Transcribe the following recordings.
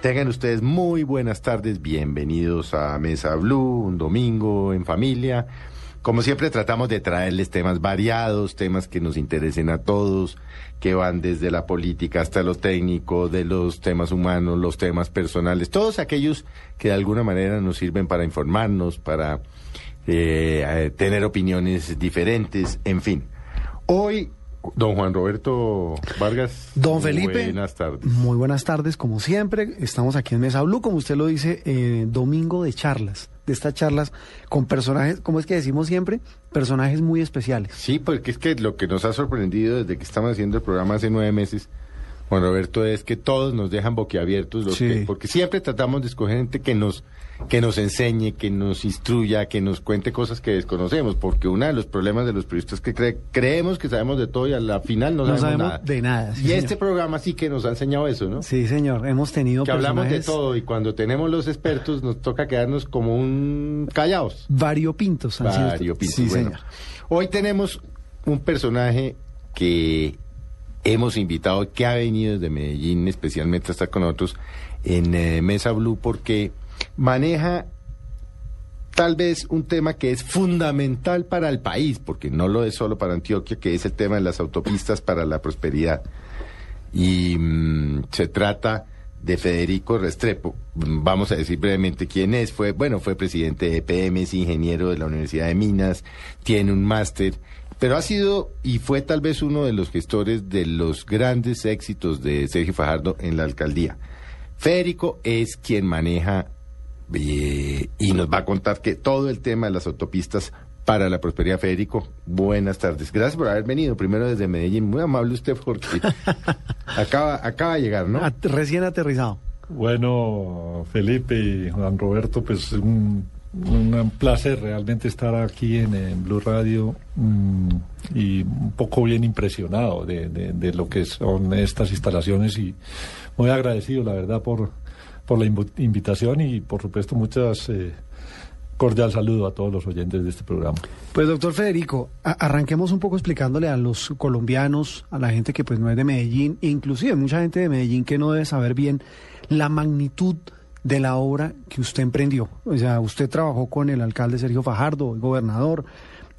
Tengan ustedes muy buenas tardes. Bienvenidos a Mesa Blue, un domingo en familia. Como siempre tratamos de traerles temas variados, temas que nos interesen a todos, que van desde la política hasta lo técnico, de los temas humanos, los temas personales, todos aquellos que de alguna manera nos sirven para informarnos, para eh, eh, tener opiniones diferentes, en fin. Hoy, don Juan Roberto Vargas. Don Felipe. Buenas tardes. Muy buenas tardes, como siempre. Estamos aquí en Mesa Blue, como usted lo dice, eh, domingo de charlas. De estas charlas con personajes, como es que decimos siempre, personajes muy especiales. Sí, porque es que lo que nos ha sorprendido desde que estamos haciendo el programa hace nueve meses, Juan Roberto, es que todos nos dejan boquiabiertos, los Sí. que- porque siempre tratamos de escoger gente que nos, que nos enseñe, que nos instruya, que nos cuente cosas que desconocemos, porque uno de los problemas de los periodistas es que cre- creemos que sabemos de todo y a la final no, No sabemos, sabemos nada. de nada, sí, y señor. este programa sí que nos ha enseñado eso, ¿no? Sí, señor. Hemos tenido Que hablamos de personajes todo y cuando tenemos los expertos nos toca quedarnos como un callados. variopintos. han Variopintos. Sí, Bueno, señor. Hoy tenemos un personaje que hemos invitado, que ha venido desde Medellín especialmente a estar con nosotros en eh, Mesa Blue, porque maneja tal vez un tema que es fundamental para el país, porque no lo es solo para Antioquia, que es el tema de las autopistas para la prosperidad. Y mm, se trata de Federico Restrepo. Vamos a decir brevemente quién es. Fue, bueno, fue presidente de EPM, es ingeniero de la Universidad de Minas, tiene un máster, pero ha sido y fue tal vez uno de los gestores de los grandes éxitos de Sergio Fajardo en la alcaldía. Federico es quien maneja eh, y nos va a contar que todo el tema de las autopistas para la prosperidad, Federico. Buenas tardes. Gracias por haber venido primero desde Medellín. Muy amable usted porque acaba, acaba de llegar, ¿no? Recién aterrizado. Bueno, Felipe y Juan Roberto, pues un, un placer realmente estar aquí en, en Blue Radio mm, y un poco bien impresionado de, de- de lo que son estas instalaciones y muy agradecido, la verdad, por, por la invitación y, por supuesto, muchas eh, cordial saludo a todos los oyentes de este programa. Pues doctor Federico, arranquemos un poco explicándole a los colombianos, a la gente que pues no es de Medellín, e inclusive mucha gente de Medellín que no debe saber bien la magnitud de la obra que usted emprendió. O sea, usted trabajó con el alcalde Sergio Fajardo, el gobernador,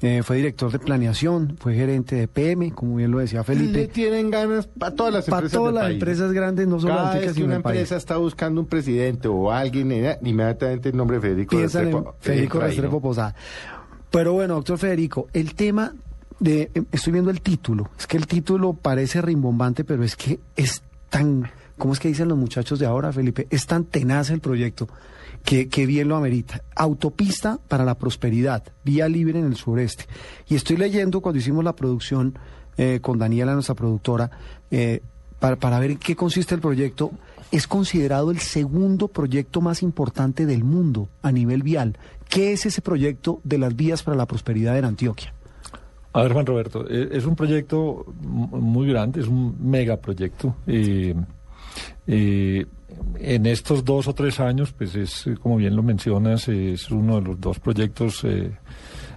eh, fue director de planeación, fue gerente de PM, como bien lo decía Le Felipe. tienen ganas para todas las Para empresas todas del las país. empresas grandes, no solo Cada vez que sino una país. empresa está buscando un presidente o alguien, eh, inmediatamente el nombre de Federico piensan en Restrepo Federico Restrepo. Posada. Pero bueno, doctor Federico, el tema de, eh, estoy viendo el título, es que el título parece rimbombante, pero es que es tan, ¿cómo es que dicen los muchachos de ahora, Felipe? Es tan tenaz el proyecto que, que bien lo amerita. Autopista para la prosperidad, vía libre en el sureste. Y estoy leyendo cuando hicimos la producción eh, con Daniela, nuestra productora, eh, para, para ver en qué consiste el proyecto, es considerado el segundo proyecto más importante del mundo a nivel vial. ¿Qué es ese proyecto de las vías para la prosperidad en Antioquia? A ver, Juan Roberto, eh, es un proyecto muy grande, es un megaproyecto. Eh, eh, en estos dos o tres años, pues es, eh, como bien lo mencionas, es uno de los dos proyectos eh,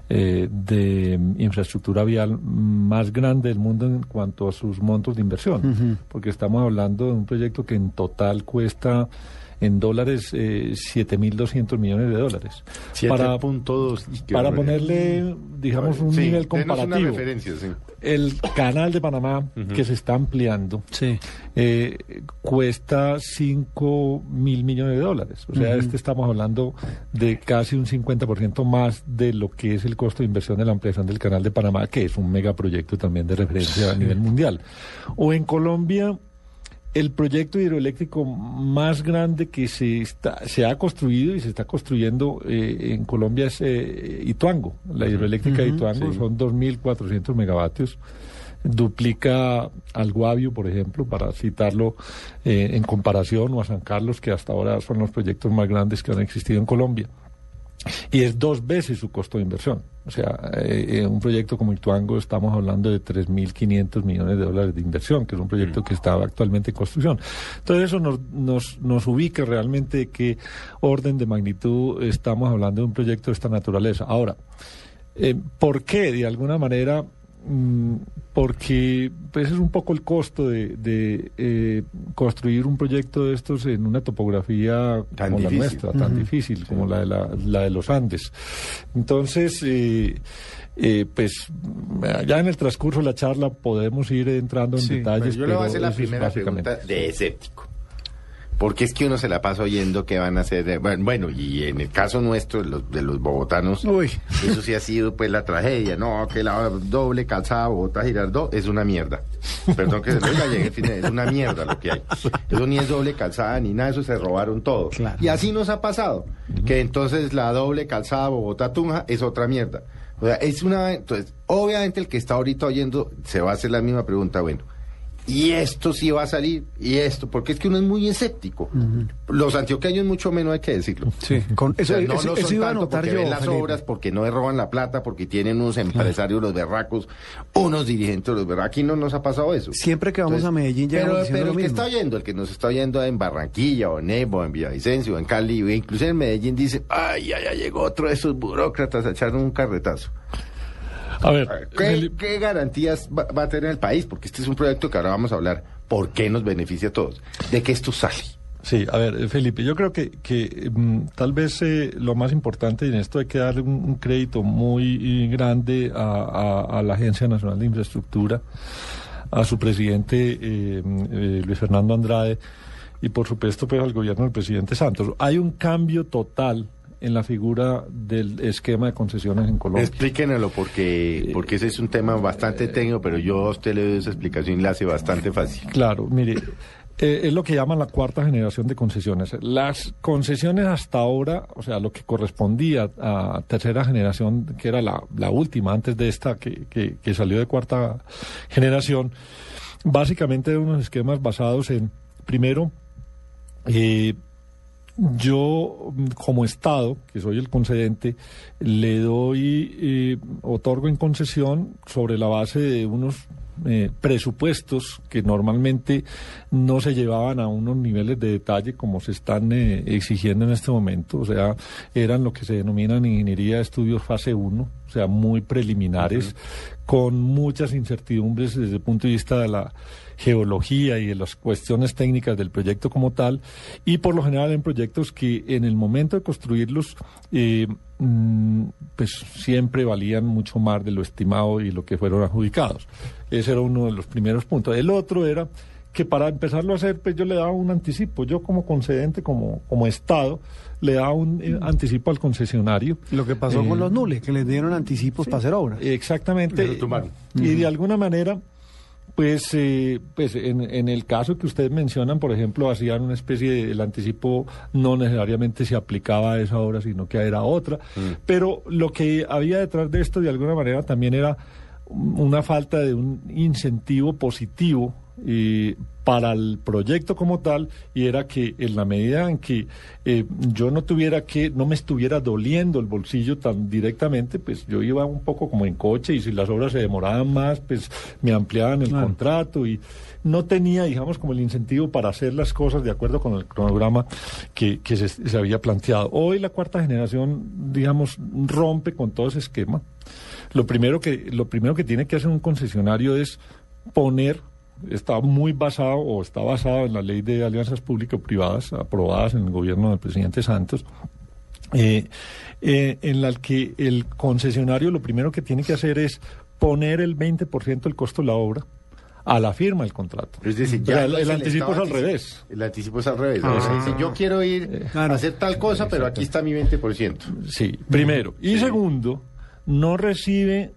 eh, de infraestructura vial más grande del mundo en cuanto a sus montos de inversión, porque estamos hablando de un proyecto que en total cuesta en dólares eh, 7.200 millones de dólares. Para, 7.2. qué para barbaridad. ponerle, digamos, un Sí, nivel una comparativo. referencia, sí. El canal de Panamá que se está ampliando Sí. eh, cuesta 5 mil millones de dólares. O sea, este estamos hablando de casi un 50% más de lo que es el costo de inversión de la ampliación del canal de Panamá, que es un megaproyecto también de referencia a nivel mundial. O en Colombia, el proyecto hidroeléctrico más grande que se, está, se ha construido y se está construyendo eh, en Colombia es eh, Ituango. La hidroeléctrica de Ituango son 2.400 megavatios. duplica al Guavio, por ejemplo, para citarlo eh, en comparación, o a San Carlos, que hasta ahora son los proyectos más grandes que han existido en Colombia. Y es dos veces su costo de inversión. O sea, eh, en un proyecto como Ituango estamos hablando de 3.500 millones de dólares de inversión, que es un proyecto que está actualmente en construcción. Entonces eso nos, nos, nos ubica realmente qué orden de magnitud estamos hablando de un proyecto de esta naturaleza. Ahora, eh, ¿por qué de alguna manera Mm, porque pues es un poco el costo de, de eh, construir un proyecto de estos en una topografía Tan como difícil. la nuestra, tan difícil como la de, la, la de los Andes. Entonces, eh, eh, pues ya en el transcurso de la charla podemos ir entrando en Sí, detalles. Yo le voy a hacer la primera pregunta de escéptico. Porque es que uno se la pasa oyendo que van a hacer. Bueno, y en el caso nuestro, de los, de los bogotanos, Uy. eso sí ha sido pues la tragedia. No, que la doble calzada Bogotá Girardot es una mierda. Perdón que se lo diga, llegué es una mierda lo que hay. Eso ni es doble calzada ni nada, eso se robaron todo. Claro. Y así nos ha pasado. Que entonces la doble calzada Bogotá Tunja es otra mierda. O sea, es una. Entonces, obviamente el que está ahorita oyendo se va a hacer la misma pregunta. Bueno, y esto sí va a salir, y esto, porque es que uno es muy escéptico. Los antioqueños mucho menos hay que decirlo. Sí, con O eso, sea, no eso- son iba a tanto anotar porque yo. ven las Felipe. obras, porque no roban la plata, porque tienen unos empresarios los berracos, unos dirigentes los berracos. Aquí no nos ha pasado eso. Siempre que vamos a Medellín llegamos pero, pero lo el que está oyendo, el que nos está oyendo en Barranquilla, o en Nebo, en Villavicencio, o en Cali, o incluso en Medellín, dice, ay, ya, ya llegó otro de esos burócratas a echar un carretazo. A ver, ¿Qué, qué garantías va, va a tener el país? Porque este es un proyecto que ahora vamos a hablar. ¿Por qué nos beneficia a todos? ¿De qué esto sale? Sí, a ver, eh, Felipe, yo creo que, que mm, tal vez eh, lo más importante en esto hay que darle un, un crédito muy eh, grande a, a- a la Agencia Nacional de Infraestructura, a su presidente eh, eh, Luis Fernando Andrade y por supuesto pues al gobierno del presidente Santos. Hay un cambio total en la figura del esquema de concesiones en Colombia. Explíquenlo porque, porque ese es un tema bastante técnico, pero yo a usted le doy esa explicación y la hace bastante fácil. Claro, mire, eh, es lo que llaman la cuarta generación de concesiones. Las concesiones hasta ahora, o sea, lo que correspondía a tercera generación, que era la, la última antes de esta que, que- que salió de cuarta generación, básicamente eran unos esquemas basados en, primero, eh, yo, como Estado, que soy el concedente, le doy, eh, otorgo en concesión sobre la base de unos eh, presupuestos que normalmente no se llevaban a unos niveles de detalle como se están eh, exigiendo en este momento. O sea, eran lo que se denominan ingeniería de estudios fase 1, o sea, muy preliminares, con muchas incertidumbres desde el punto de vista de la geología y de las cuestiones técnicas del proyecto como tal, y por lo general en proyectos que en el momento de construirlos, eh, mm, pues siempre valían mucho más de lo estimado y lo que fueron adjudicados. Ese era uno de los primeros puntos. El otro era que para empezarlo a hacer, pues yo le daba un anticipo. Yo como concedente, como, como Estado, le daba un eh, anticipo al concesionario. Lo que pasó Eh, con los nules, que les dieron anticipos para hacer obras. Exactamente. Y de alguna manera, pues, eh, pues en, en el caso que ustedes mencionan, por ejemplo, hacían una especie de, el anticipo no necesariamente se aplicaba a esa obra, sino que era otra. Pero lo que había detrás de esto, de alguna manera, también era una falta de un incentivo positivo eh, para el proyecto como tal y era que en la medida en que eh, yo no tuviera que no me estuviera doliendo el bolsillo tan directamente pues yo iba un poco como en coche y si las obras se demoraban más pues me ampliaban el Claro. contrato y no tenía digamos como el incentivo para hacer las cosas de acuerdo con el cronograma que, que se, se había planteado hoy la cuarta generación digamos rompe con todo ese esquema lo primero que lo primero que tiene que hacer un concesionario es poner está muy basado o está basado en la ley de alianzas público-privadas aprobadas en el gobierno del presidente Santos eh, eh, en la que el concesionario lo primero que tiene que hacer es poner el 20% del costo de la obra a la firma del contrato. Es decir, ya el, no el el anticipo es al revés. El anticipo es al revés. Ah. O sea, dice, yo quiero ir Claro. a hacer tal cosa, pero aquí está mi 20%. Sí, primero. Y segundo, no recibe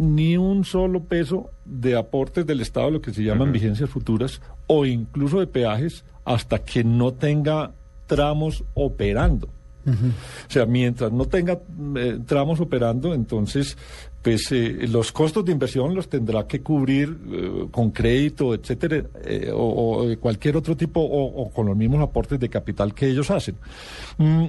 ni un solo peso de aportes del Estado, lo que se llaman vigencias futuras, o incluso de peajes, hasta que no tenga tramos operando. O sea, mientras no tenga eh, tramos operando, entonces, pues eh, los costos de inversión los tendrá que cubrir eh, con crédito, etcétera, eh, o, o cualquier otro tipo, o, o con los mismos aportes de capital que ellos hacen. Mm,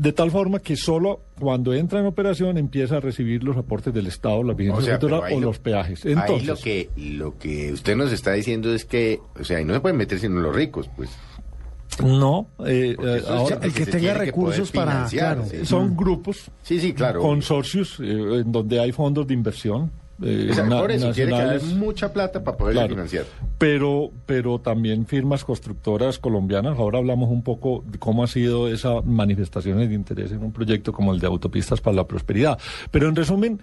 de tal forma que solo cuando entra en operación empieza a recibir los aportes del Estado, la vigencia O sea, o lo- los peajes. ahí Entonces, lo que, lo que usted nos está diciendo es que, o sea, ahí no se pueden meter sino los ricos, pues. no, eh, eh, ahora, el que tenga recursos para- claro. sí. son grupos, Sí, sí, claro. consorcios, eh, en donde hay fondos de inversión. Eh, O sea, na- por eso tiene que haber nacionales. mucha plata para poder Claro. financiar. Pero, pero también firmas constructoras colombianas. Ahora hablamos un poco de cómo ha sido esa manifestaciones de interés en un proyecto como el de Autopistas para la Prosperidad. Pero en resumen,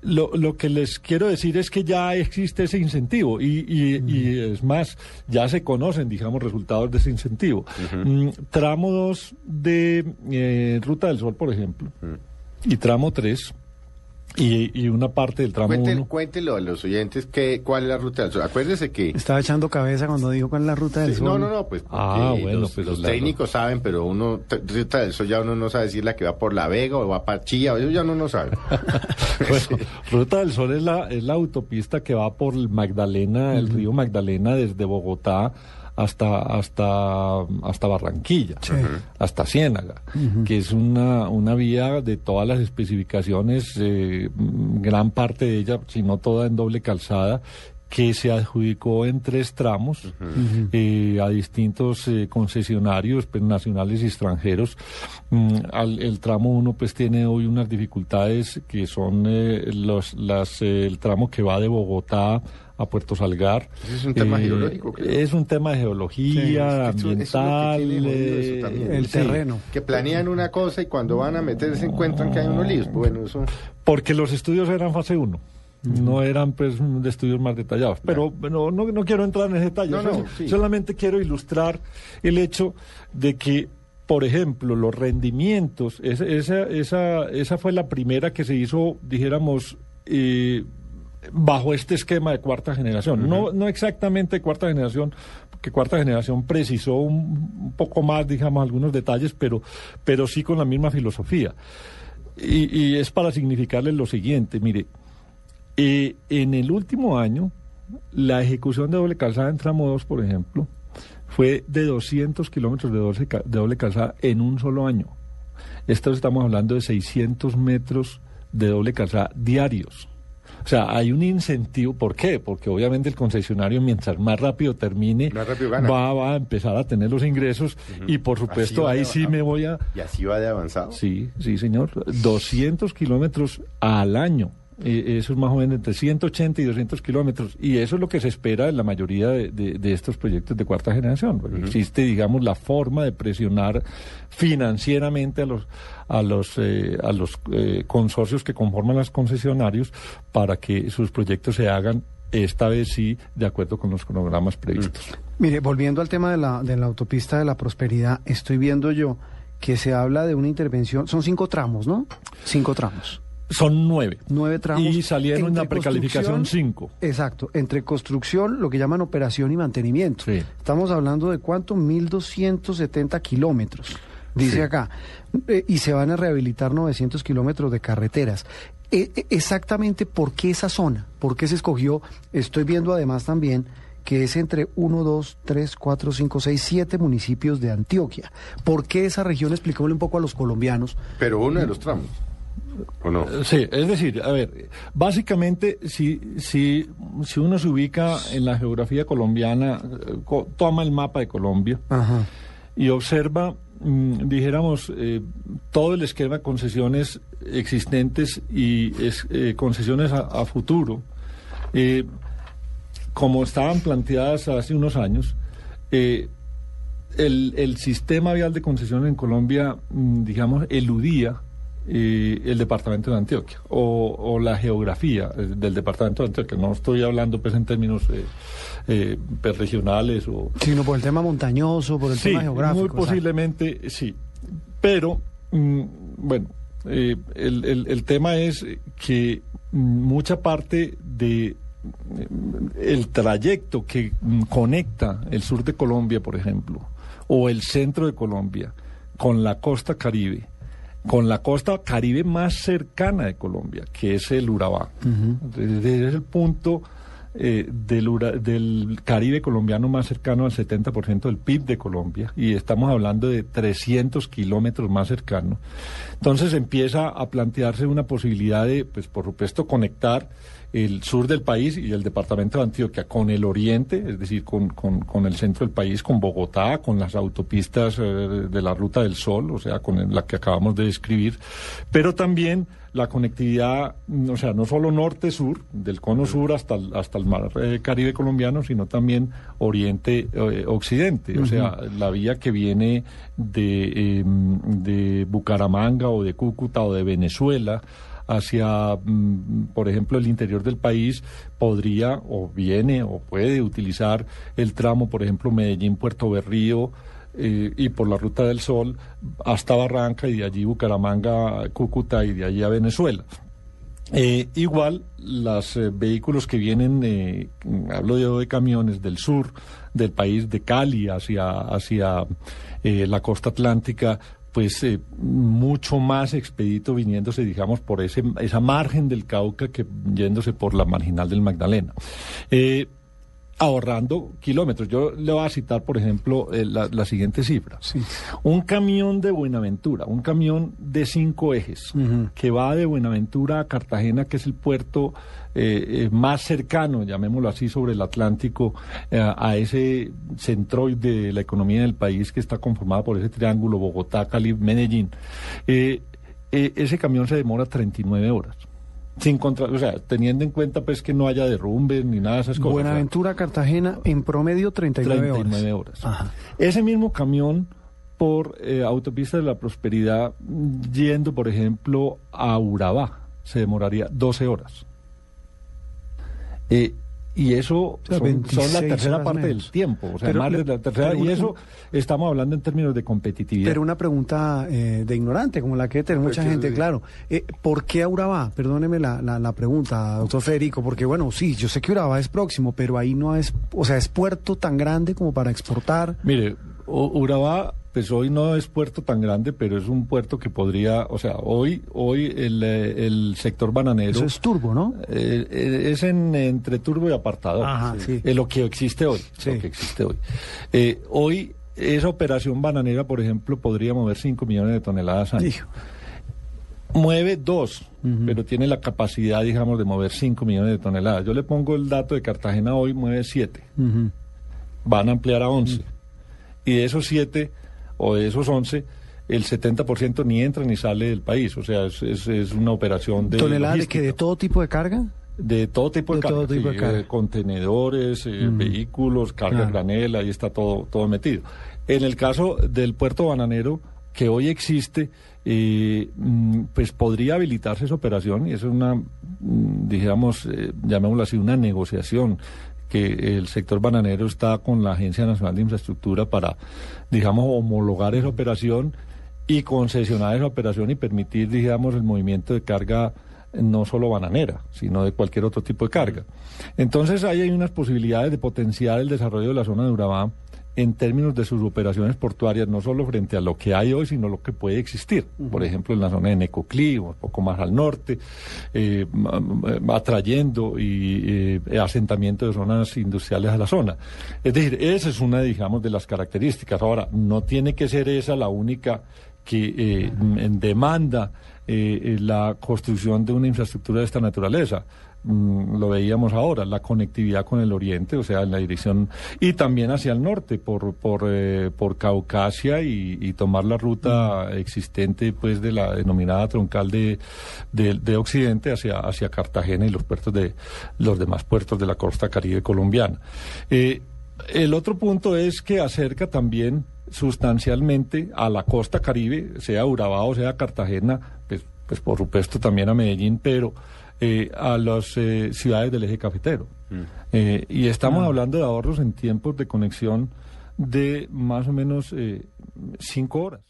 lo, lo que les quiero decir es que ya existe ese incentivo y, y- y es más, ya se conocen, digamos, resultados de ese incentivo. Mm, tramo 2 de eh, Ruta del Sol, por ejemplo, y tramo 3. Y, y una parte del tramo Cuente- 1. Cuéntelo a los oyentes que, cuál es la ruta del sol. Acuérdese que... Estaba echando cabeza cuando dijo cuál es la ruta del Sí, sol. no, no, no, pues Ah, bueno, los, pues los técnicos saben, pero uno, ruta del sol ya uno no sabe si es la que va por La Vega o va para Chía, eso ya uno no sabe. Bueno, Ruta del Sol es la, es la autopista que va por el Magdalena, el río Magdalena, desde Bogotá hasta, hasta, hasta Barranquilla, hasta Ciénaga, que es una, una vía de todas las especificaciones, eh, gran parte de ella, si no toda en doble calzada, que se adjudicó en tres tramos eh, a distintos eh, concesionarios pues, nacionales y extranjeros. Mm, al- el tramo 1 pues tiene hoy unas dificultades que son eh, los, las, eh, el tramo que va de Bogotá a Puerto Salgar. Es un tema Eh, geológico, creo. Es un tema de geología, Sí, es que eso- eso es lo que ambiental. eso eh. El sí. terreno. que planean una cosa y cuando van a meterse encuentran que hay unos líos. Bueno, eso... Porque los estudios eran fase 1. No eran pues de estudios más detallados. Pero bueno, no, no quiero entrar en ese detalle. No, no, Sol- sí. Solamente quiero ilustrar el hecho de que, por ejemplo, los rendimientos, esa, esa, esa, esa fue la primera que se hizo, dijéramos, eh, bajo este esquema de cuarta generación. no, no exactamente cuarta generación, porque cuarta generación precisó un, un poco más, digamos, algunos detalles, pero, pero sí con la misma filosofía. Y, y es para significarles lo siguiente, mire, eh, en el último año, la ejecución de doble calzada en tramo 2, por ejemplo, fue de 200 kilómetros de doble, ca- de doble calzada en un solo año. Esto estamos hablando de 600 metros de doble calzada diarios. O sea, hay un incentivo. ¿Por qué? Porque obviamente el concesionario, mientras más rápido termine, Más rápido va, va a empezar a tener los ingresos y por supuesto ahí sí me voy a... Y así va de avanzado. Sí, sí, señor. 200 kilómetros al año. Eh, eso es más o menos entre 180 y 200 kilómetros. Y eso es lo que se espera en la mayoría de, de- de estos proyectos de cuarta generación. Existe, digamos, la forma de presionar financieramente a los, a los, eh, a los eh, consorcios que conforman los concesionarios para que sus proyectos se hagan, esta vez sí, de acuerdo con los cronogramas previstos. Mire, volviendo al tema de la, de la autopista de la prosperidad, estoy viendo yo que se habla de una intervención, son cinco tramos, ¿no? Cinco tramos. Son nueve. Nueve tramos. Y salieron Entre una precalificación cinco. Exacto, entre construcción, lo que llaman operación y mantenimiento. Sí. Estamos hablando de cuánto, 1.270 kilómetros, dice Sí. acá, Eh, y se van a rehabilitar 900 kilómetros de carreteras. Eh, eh, exactamente, ¿por qué esa zona? ¿Por qué se escogió? Estoy viendo además también que es entre 1, 2, 3, 4, 5, 6, 7 municipios de Antioquia. ¿Por qué esa región? Expliquémosle un poco a los colombianos. Pero uno de los tramos. ¿O no? Sí, es decir, a ver, básicamente si, si, si uno se ubica en la geografía colombiana, eh, co- toma el mapa de Colombia Ajá. y observa, mm, dijéramos, eh, todo el esquema de concesiones existentes y es- eh, concesiones a, a futuro, eh, como estaban planteadas hace unos años, eh, el, el sistema vial de concesiones en Colombia, mm, digamos, eludía eh, el departamento de Antioquia o, o la geografía eh, del departamento de Antioquia. No estoy hablando pues en términos eh, eh, pues, regionales o... Sino por el tema montañoso, por el Sí, tema geográfico. muy posiblemente sí. Pero, mm, bueno, eh, el, el- el tema es que mucha parte de mm, el trayecto que mm, conecta el sur de Colombia, por ejemplo, o el centro de Colombia con la costa caribe, con la costa caribe más cercana de Colombia, que es el Urabá. Desde es el punto eh, del, Ura- del Caribe colombiano más cercano al 70% del PIB de Colombia, y estamos hablando de 300 kilómetros más cercano. Entonces empieza a plantearse una posibilidad de, pues por supuesto, conectar el sur del país y el departamento de Antioquia con el oriente, es decir, con, con- con el centro del país, con Bogotá, con las autopistas eh, de la Ruta del Sol, o sea, con la que acabamos de describir, pero también la conectividad, o sea, no solo norte-sur, del cono sur hasta el, hasta el mar eh, Caribe colombiano, sino también oriente-occidente, o sea, la vía que viene de, em, de Bucaramanga o de Cúcuta o de Venezuela hacia, mm, por ejemplo, el interior del país, podría o viene o puede utilizar el tramo, por ejemplo, Medellín-Puerto Berrío, eh, y por la Ruta del Sol hasta Barranca y de allí Bucaramanga, Cúcuta y de allí a Venezuela. Eh, igual, los vehículos que vienen, eh, hablo yo de camiones del sur del país, de Cali hacia, hacia eh, la costa atlántica, pues eh, mucho más expedito viniéndose, digamos, por ese, esa margen del Cauca que yéndose por la marginal del Magdalena. Eh, ahorrando kilómetros. Yo le voy a citar, por ejemplo, eh, la, la siguiente cifra. Un camión de Buenaventura, un camión de cinco ejes, que va de Buenaventura a Cartagena, que es el puerto eh, eh, más cercano, llamémoslo así, sobre el Atlántico, eh, a ese centroide de la economía del país que está conformada por ese triángulo Bogotá, Cali, Medellín. Eh, ese camión se demora 39 horas. Sin contra, o sea, teniendo en cuenta pues que no haya derrumbes ni nada de esas cosas. o sea, Buenaventura, Cartagena, en promedio 39, 39 horas. horas. Ajá. Ese mismo camión por eh, autopista de la prosperidad yendo, por ejemplo, a Urabá, se demoraría 12 horas. Eh, y eso sea, son, son 26 la tercera parte menos. del tiempo, o sea, Pero más de la tercera, pero y eso estamos hablando en términos de competitividad. Pero una pregunta eh, de ignorante, como la que tiene mucha gente, claro. Eh, ¿Por qué a Urabá? Perdóneme la, la, la pregunta, doctor Federico, porque bueno, sí, yo sé que Urabá es próximo, pero ahí no es, o sea, es puerto tan grande como para exportar. Mire, Urabá, pues hoy no es puerto tan grande, pero es un puerto que podría, o sea, hoy, hoy el, eh, el sector bananero Eso es turbo, ¿no? eh, eh, es en, entre turbo y apartador. Ajá, sí. Eh, lo que existe hoy. Sí. Lo que existe hoy. Eh, hoy, esa operación bananera, por ejemplo, podría mover 5 millones de toneladas año. Hijo. Mueve dos, pero tiene la capacidad, digamos, de mover 5 millones de toneladas. Yo le pongo el dato de Cartagena hoy, mueve 7 Ujú. van a ampliar a 11. Y de esos 7 o de esos 11, el 70% ni entra ni sale del país. O sea, es, es, es una operación de. ¿Toneladas de que de todo tipo de carga? De todo tipo de, De todo carga, de carga. eh, contenedores, eh, vehículos, carga Claro. granel, ahí está todo, todo metido. En el caso del puerto bananero, que hoy existe, eh, mm, pues podría habilitarse esa operación y eso es una, mm, digamos, eh, llamémoslo así, una negociación que el sector bananero está con la Agencia Nacional de Infraestructura para, digamos, homologar esa operación y concesionar esa operación y permitir, digamos, el movimiento de carga no solo bananera, sino de cualquier otro tipo de carga. Entonces ahí hay unas posibilidades de potenciar el desarrollo de la zona de Urabá en términos de sus operaciones portuarias, no solo frente a lo que hay hoy, sino lo que puede existir. Por ejemplo, en la zona de Necoclí, un poco más al norte, eh, atrayendo y eh, asentamiento de zonas industriales a la zona. Es decir, esa es una, digamos, de las características. Ahora, no tiene que ser esa la única que eh, demanda eh, la construcción de una infraestructura de esta naturaleza. Mm, lo veíamos ahora, la conectividad con el oriente, o sea, en la dirección, y también hacia el norte, por, por, eh, por Caucasia y, y tomar la ruta existente, pues, de la denominada troncal de, de, de occidente hacia, hacia Cartagena y los puertos de, los demás puertos de la costa caribe colombiana. Eh, el otro punto es que acerca también sustancialmente a la costa caribe, sea Urabá o sea Cartagena, pues, pues por supuesto también a Medellín, pero eh, a las eh, ciudades del eje cafetero. Eh, y estamos hablando de ahorros en tiempos de conexión de más o menos eh, cinco horas.